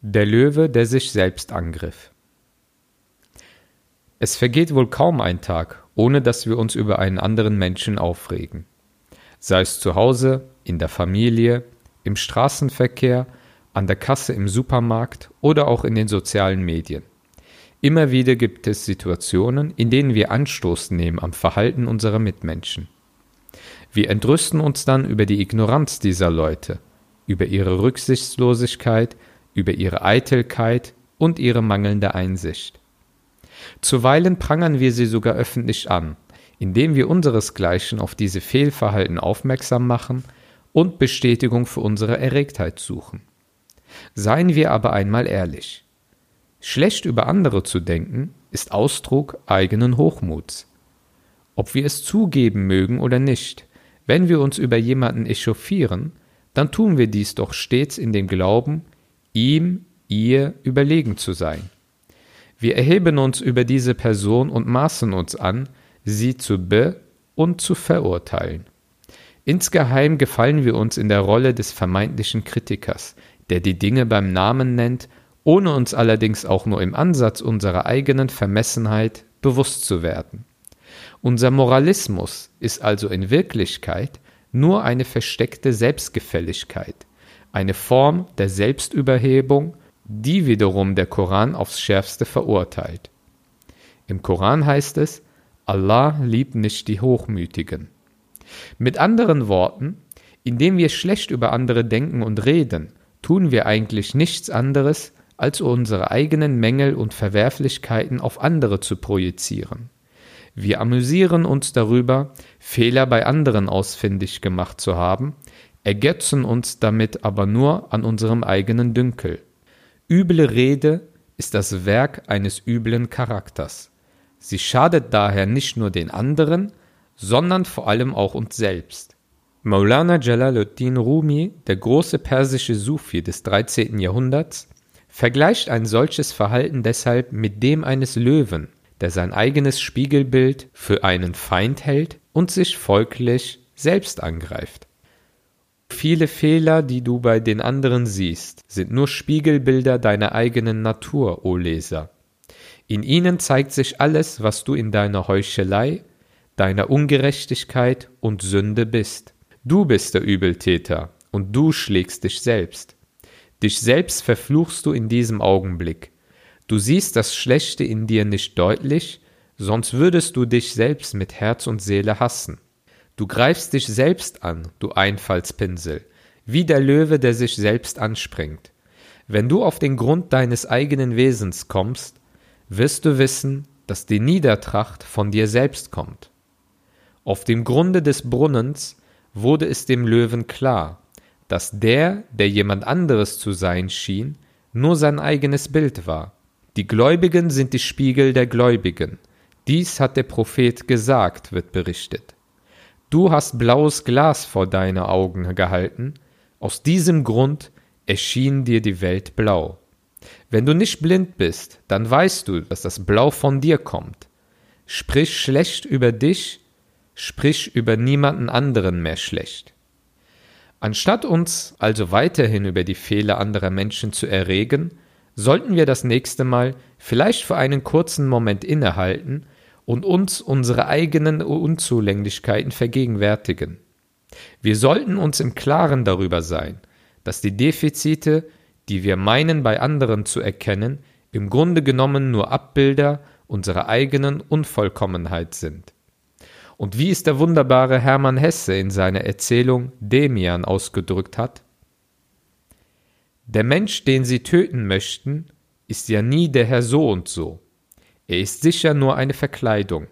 Der Löwe, der sich selbst angriff. Es vergeht wohl kaum ein Tag, ohne dass wir uns über einen anderen Menschen aufregen. Sei es zu Hause, in der Familie, im Straßenverkehr, an der Kasse im Supermarkt oder auch in den sozialen Medien. Immer wieder gibt es Situationen, in denen wir Anstoß nehmen am Verhalten unserer Mitmenschen. Wir entrüsten uns dann über die Ignoranz dieser Leute, über ihre Rücksichtslosigkeit, über ihre Eitelkeit und ihre mangelnde Einsicht. Zuweilen prangern wir sie sogar öffentlich an, indem wir unseresgleichen auf diese Fehlverhalten aufmerksam machen und Bestätigung für unsere Erregtheit suchen. Seien wir aber einmal ehrlich. Schlecht über andere zu denken, ist Ausdruck eigenen Hochmuts. Ob wir es zugeben mögen oder nicht, wenn wir uns über jemanden echauffieren, dann tun wir dies doch stets in dem Glauben, ihm, ihr überlegen zu sein. Wir erheben uns über diese Person und maßen uns an, sie zu be und zu verurteilen. Insgeheim gefallen wir uns in der Rolle des vermeintlichen Kritikers, der die Dinge beim Namen nennt, ohne uns allerdings auch nur im Ansatz unserer eigenen Vermessenheit bewusst zu werden. Unser Moralismus ist also in Wirklichkeit nur eine versteckte Selbstgefälligkeit, eine Form der Selbstüberhebung, die wiederum der Koran aufs schärfste verurteilt. Im Koran heißt es, Allah liebt nicht die Hochmütigen. Mit anderen Worten, indem wir schlecht über andere denken und reden, tun wir eigentlich nichts anderes, als unsere eigenen Mängel und Verwerflichkeiten auf andere zu projizieren. Wir amüsieren uns darüber, Fehler bei anderen ausfindig gemacht zu haben, ergötzen uns damit aber nur an unserem eigenen Dünkel. Üble Rede ist das Werk eines üblen Charakters. Sie schadet daher nicht nur den anderen, sondern vor allem auch uns selbst. Maulana Jalaluddin Rumi, der große persische Sufi des 13. Jahrhunderts, vergleicht ein solches Verhalten deshalb mit dem eines Löwen, der sein eigenes Spiegelbild für einen Feind hält und sich folglich selbst angreift. Viele Fehler, die du bei den anderen siehst, sind nur Spiegelbilder deiner eigenen Natur, o Leser. In ihnen zeigt sich alles, was du in deiner Heuchelei, deiner Ungerechtigkeit und Sünde bist. Du bist der Übeltäter und du schlägst dich selbst. Dich selbst verfluchst du in diesem Augenblick, Du siehst das Schlechte in dir nicht deutlich, sonst würdest du dich selbst mit Herz und Seele hassen. Du greifst dich selbst an, du Einfallspinsel, wie der Löwe, der sich selbst anspringt. Wenn du auf den Grund deines eigenen Wesens kommst, wirst du wissen, dass die Niedertracht von dir selbst kommt. Auf dem Grunde des Brunnens wurde es dem Löwen klar, dass der, der jemand anderes zu sein schien, nur sein eigenes Bild war. Die Gläubigen sind die Spiegel der Gläubigen. Dies hat der Prophet gesagt, wird berichtet. Du hast blaues Glas vor deine Augen gehalten, aus diesem Grund erschien dir die Welt blau. Wenn du nicht blind bist, dann weißt du, dass das Blau von dir kommt. Sprich schlecht über dich, sprich über niemanden anderen mehr schlecht. Anstatt uns also weiterhin über die Fehler anderer Menschen zu erregen, sollten wir das nächste Mal vielleicht für einen kurzen Moment innehalten und uns unsere eigenen Unzulänglichkeiten vergegenwärtigen. Wir sollten uns im Klaren darüber sein, dass die Defizite, die wir meinen bei anderen zu erkennen, im Grunde genommen nur Abbilder unserer eigenen Unvollkommenheit sind. Und wie es der wunderbare Hermann Hesse in seiner Erzählung Demian ausgedrückt hat, der Mensch, den sie töten möchten, ist ja nie der Herr so und so. Er ist sicher nur eine Verkleidung.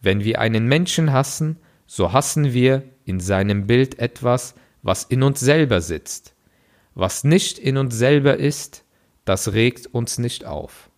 Wenn wir einen Menschen hassen, so hassen wir in seinem Bild etwas, was in uns selber sitzt. Was nicht in uns selber ist, das regt uns nicht auf.